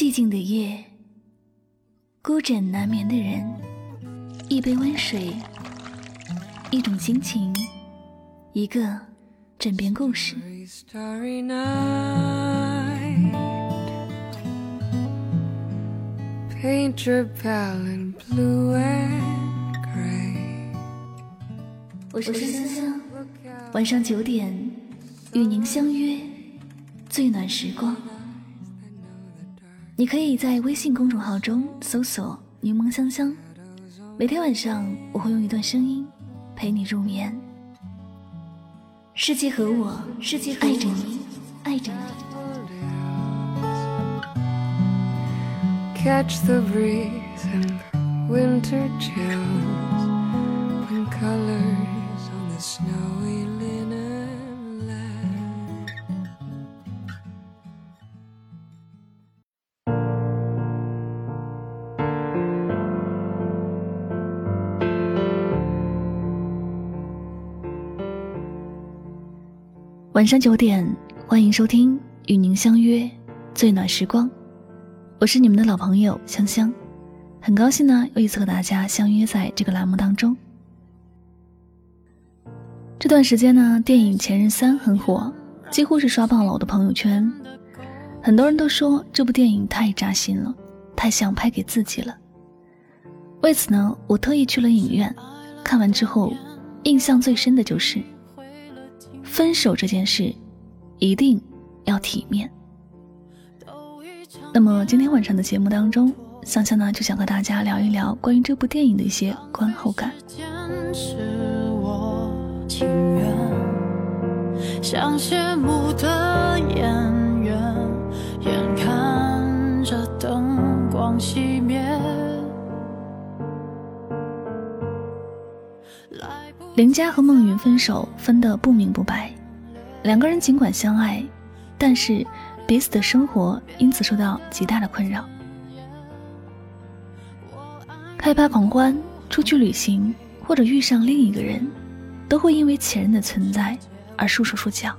寂静的夜，孤枕难眠的人，一杯温水，一种心情，一个枕边故事。我是香香，晚上九点与您相约最暖时光。你可以在微信公众号中搜索“柠檬香香”，每天晚上我会用一段声音陪你入眠。世界和我，世界爱着你，爱着你。Catch the breeze and winter chills and colors on the snow. 晚上九点，欢迎收听与您相约最暖时光，我是你们的老朋友香香，很高兴呢又一次和大家相约在这个栏目当中。这段时间呢，电影《前任三》很火，几乎是刷爆了我的朋友圈，很多人都说这部电影太扎心了，太像拍给自己了。为此呢，我特意去了影院，看完之后，印象最深的就是。分手这件事，一定要体面。那么今天晚上的节目当中，香香呢就想和大家聊一聊关于这部电影的一些观后感。像谢幕的演，林佳和孟云分手分得不明不白，两个人尽管相爱，但是彼此的生活因此受到极大的困扰。开拍狂欢、出去旅行或者遇上另一个人，都会因为前任的存在而束手束脚，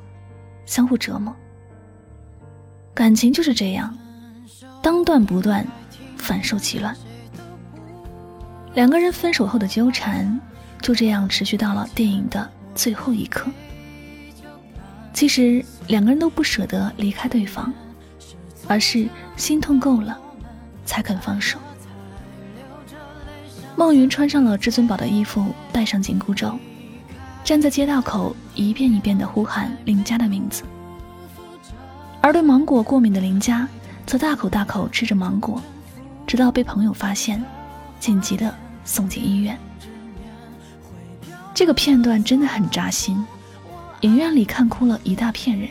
相互折磨。感情就是这样，当断不断，反受其乱。两个人分手后的纠缠。就这样持续到了电影的最后一刻。其实两个人都不舍得离开对方，而是心痛够了，才肯放手。孟云穿上了至尊宝的衣服，戴上紧箍咒，站在街道口一遍一遍地呼喊林家的名字。而对芒果过敏的林家，则大口大口吃着芒果，直到被朋友发现，紧急的送进医院。这个片段真的很扎心，影院里看哭了一大片人。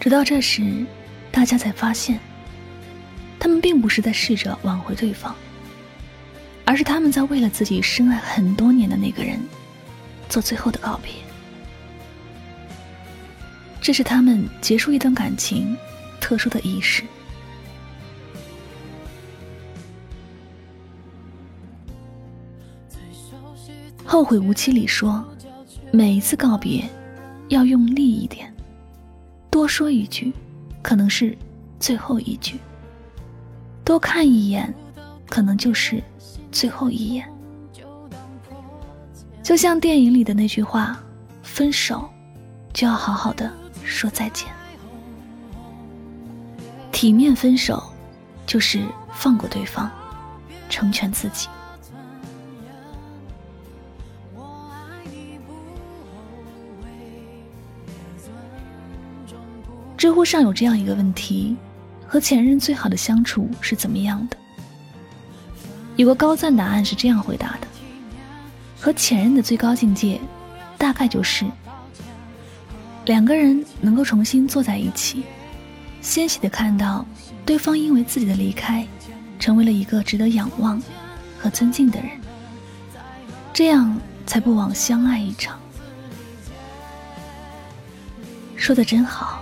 直到这时，大家才发现，他们并不是在试着挽回对方，而是他们在为了自己深爱很多年的那个人，做最后的告别。这是他们结束一段感情特殊的仪式。后悔无期里说，每一次告别，要用力一点，多说一句，可能是最后一句；多看一眼，可能就是最后一眼。就像电影里的那句话：“分手，就要好好的说再见。”体面分手，就是放过对方，成全自己。知乎上有这样一个问题：和前任最好的相处是怎么样的？有个高赞答案是这样回答的：和前任的最高境界，大概就是两个人能够重新坐在一起，欣喜的看到对方因为自己的离开，成为了一个值得仰望和尊敬的人，这样才不枉相爱一场。说的真好。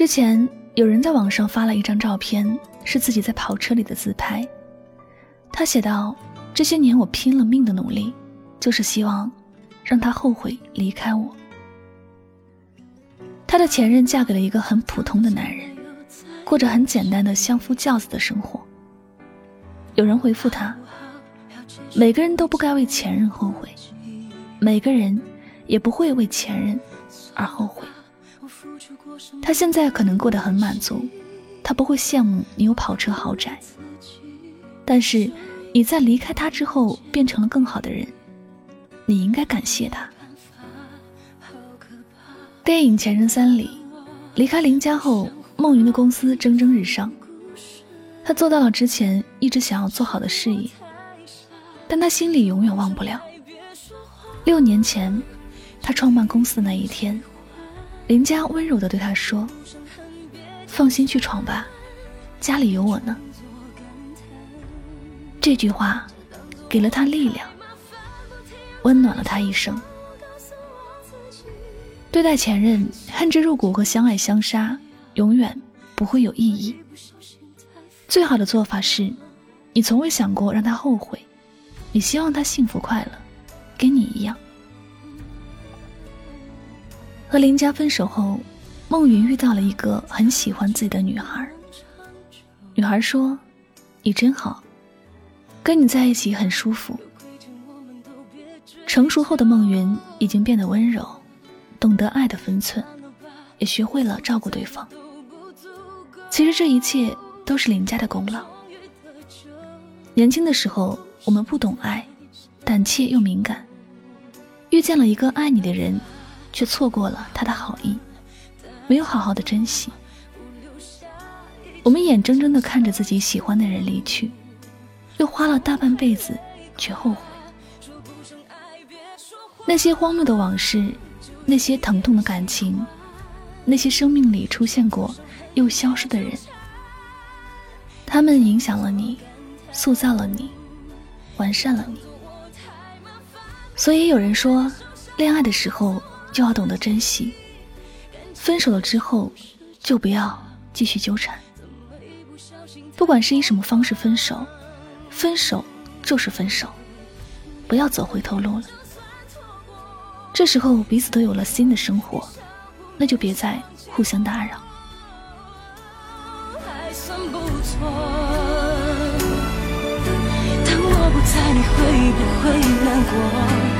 之前有人在网上发了一张照片，是自己在跑车里的自拍。他写道：“这些年我拼了命的努力，就是希望让他后悔离开我。”他的前任嫁给了一个很普通的男人，过着很简单的相夫教子的生活。有人回复他：“每个人都不该为前任后悔，每个人也不会为前任而后悔。”他现在可能过得很满足，他不会羡慕你有跑车豪宅。但是你在离开他之后变成了更好的人，你应该感谢他。电影《前任三》里，离开林家后，孟云的公司蒸蒸日上，他做到了之前一直想要做好的事业，但他心里永远忘不了六年前他创办公司的那一天。林佳温柔地对他说：“放心去闯吧，家里有我呢。”这句话给了他力量，温暖了他一生。对待前任恨之入骨和相爱相杀，永远不会有意义。最好的做法是，你从未想过让他后悔，你希望他幸福快乐，跟你一样。和林佳分手后，孟云遇到了一个很喜欢自己的女孩。女孩说：“你真好，跟你在一起很舒服。”成熟后的孟云已经变得温柔，懂得爱的分寸，也学会了照顾对方。其实这一切都是林佳的功劳。年轻的时候，我们不懂爱，胆怯又敏感，遇见了一个爱你的人。却错过了他的好意，没有好好的珍惜。我们眼睁睁的看着自己喜欢的人离去，又花了大半辈子，却后悔。那些荒谬的往事，那些疼痛的感情，那些生命里出现过又消失的人，他们影响了你，塑造了你，完善了你。所以有人说，恋爱的时候。就要懂得珍惜，分手了之后，就不要继续纠缠。不管是以什么方式分手，分手就是分手，不要走回头路了。这时候彼此都有了新的生活，那就别再互相打扰。不在，你会不会难过？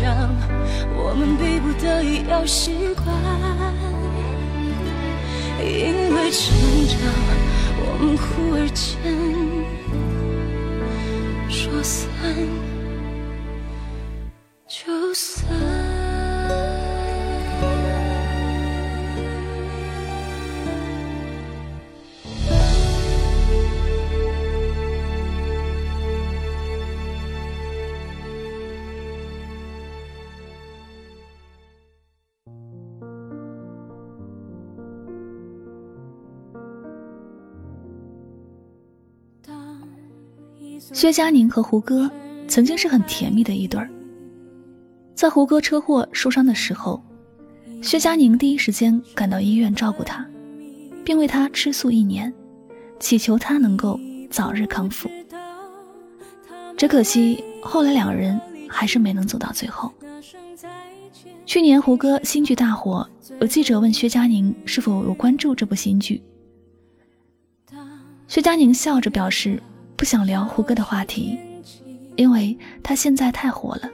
我们逼不得已要习惯，因为成长，我们忽而间说散就散。薛佳凝和胡歌曾经是很甜蜜的一对儿。在胡歌车祸受伤的时候，薛佳凝第一时间赶到医院照顾他，并为他吃素一年，祈求他能够早日康复。只可惜后来两人还是没能走到最后。去年胡歌新剧大火，有记者问薛佳凝是否有关注这部新剧。薛佳凝笑着表示不想聊胡歌的话题，因为他现在太火了。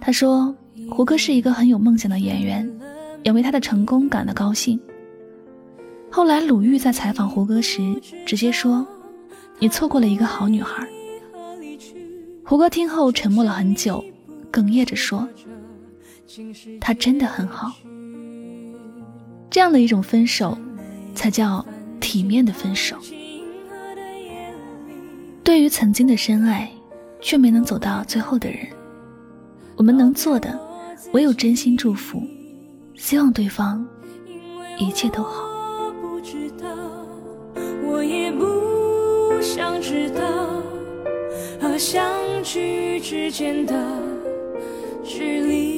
他说胡歌是一个很有梦想的演员，也为他的成功感到高兴。后来鲁豫在采访胡歌时直接说：“你错过了一个好女孩。”胡歌听后沉默了很久，哽咽着说。她真的很好，这样的一种分手，才叫体面的分手。对于曾经的深爱，却没能走到最后的人，我们能做的，唯有真心祝福，希望对方一切都好。我也不想知道和相聚之间的距离。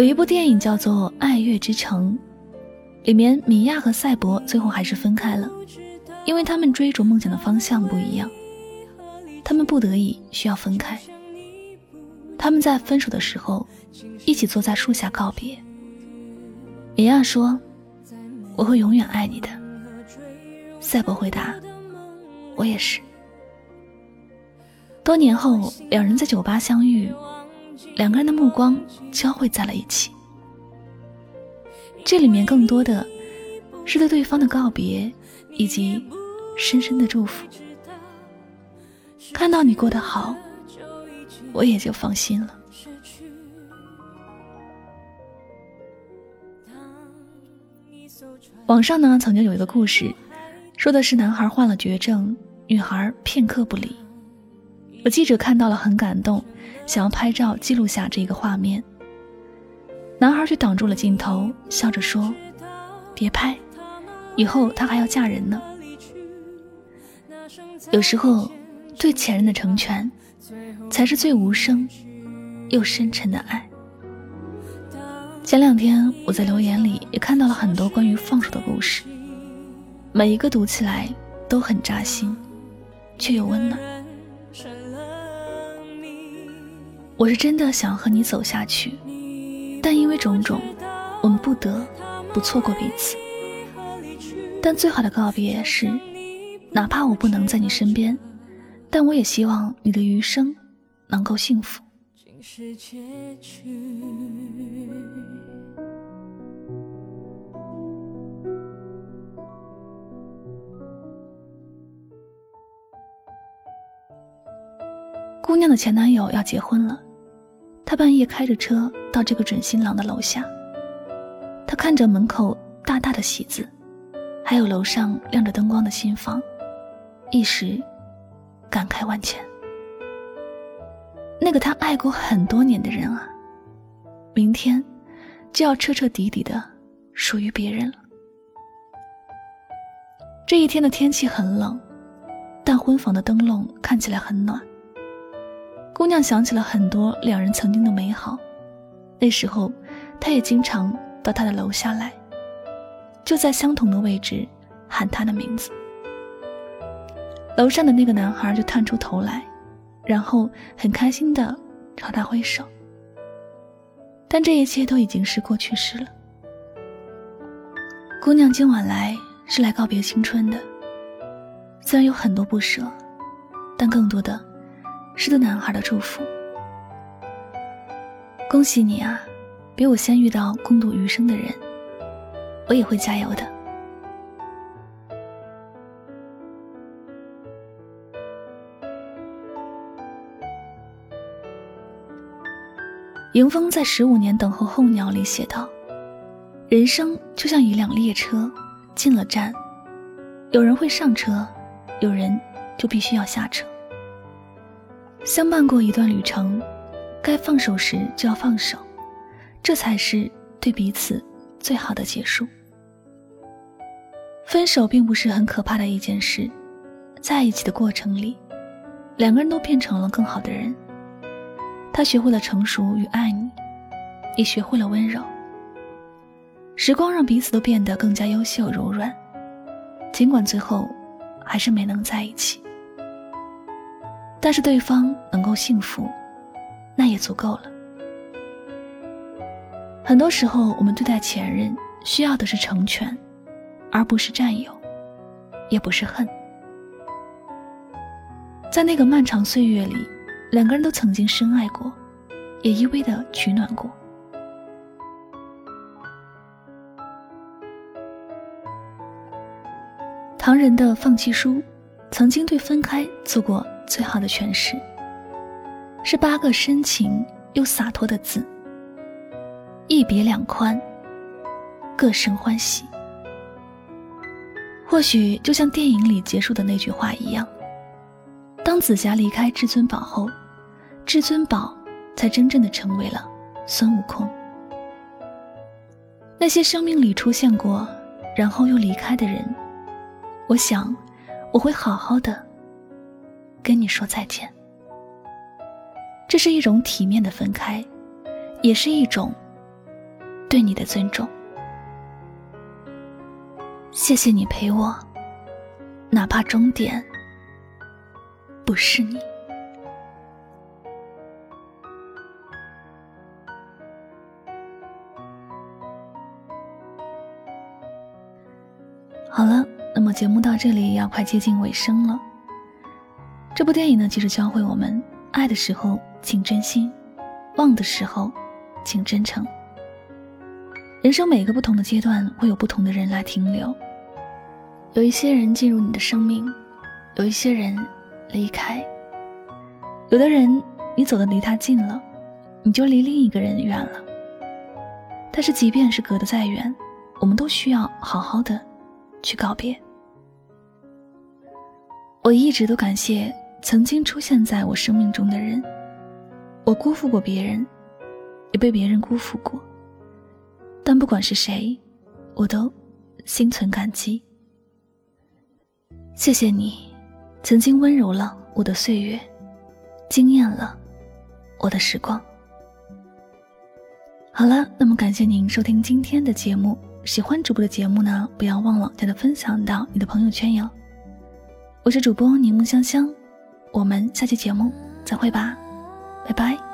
有一部电影叫做《爱乐之城》，里面米娅和赛博最后还是分开了，因为他们追逐梦想的方向不一样，他们不得已需要分开。他们在分手的时候，一起坐在树下告别。米娅说：“我会永远爱你的。”赛博回答：“我也是。”多年后，两人在酒吧相遇。两个人的目光交汇在了一起，这里面更多的是对对方的告别，以及深深的祝福。看到你过得好，我也就放心了。网上呢，曾经有一个故事，说的是男孩患了绝症，女孩片刻不离。有记者看到了，很感动。想要拍照记录下这个画面，男孩却挡住了镜头，笑着说：“别拍，以后她还要嫁人呢。”有时候，对前任的成全，才是最无声又深沉的爱。前两天我在留言里也看到了很多关于放手的故事，每一个读起来都很扎心，却又温暖。我是真的想和你走下去，但因为种种，我们不得不错过彼此。但最好的告别是，哪怕我不能在你身边，但我也希望你的余生能够幸福。姑娘的前男友要结婚了。他半夜开着车到这个准新郎的楼下，他看着门口大大的喜字，还有楼上亮着灯光的新房，一时感慨万千。那个他爱过很多年的人啊，明天就要彻彻底底的属于别人了。这一天的天气很冷，但婚房的灯笼看起来很暖。姑娘想起了很多两人曾经的美好，那时候，她也经常到他的楼下来，就在相同的位置喊他的名字。楼上的那个男孩就探出头来，然后很开心的朝他挥手。但这一切都已经是过去式了。姑娘今晚来是来告别青春的，虽然有很多不舍，但更多的。是对男孩的祝福。恭喜你啊，比我先遇到共度余生的人。我也会加油的。迎风在《十五年等候候鸟》里写道：“人生就像一辆列车，进了站，有人会上车，有人就必须要下车。”相伴过一段旅程，该放手时就要放手，这才是对彼此最好的结束。分手并不是很可怕的一件事，在一起的过程里，两个人都变成了更好的人。他学会了成熟与爱你，也学会了温柔。时光让彼此都变得更加优秀柔软，尽管最后还是没能在一起，但是对方能够幸福，那也足够了。很多时候，我们对待前任需要的是成全，而不是占有，也不是恨。在那个漫长岁月里，两个人都曾经深爱过，也依偎的取暖过。唐人的《放弃书》曾经对分开做过最好的诠释，是八个深情又洒脱的字：“一别两宽，各生欢喜。”或许就像电影里结束的那句话一样，当紫霞离开至尊宝后，至尊宝才真正的成为了孙悟空。那些生命里出现过，然后又离开的人。我想，我会好好的跟你说再见。这是一种体面的分开，也是一种对你的尊重。谢谢你陪我，哪怕终点不是你。好了。那么节目到这里要快接近尾声了。这部电影呢，其实教会我们：爱的时候请真心，忘的时候请真诚。人生每个不同的阶段，会有不同的人来停留。有一些人进入你的生命，有一些人离开。有的人，你走的离他近了，你就离另一个人远了。但是，即便是隔得再远，我们都需要好好的。去告别。我一直都感谢曾经出现在我生命中的人。我辜负过别人，也被别人辜负过。但不管是谁，我都心存感激。谢谢你，曾经温柔了我的岁月，惊艳了我的时光。好了，那么感谢您收听今天的节目。喜欢主播的节目呢，不要忘了将它分享到你的朋友圈哟。我是主播柠檬香香，我们下期节目再会吧，拜拜。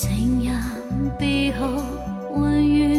情人背后温雨。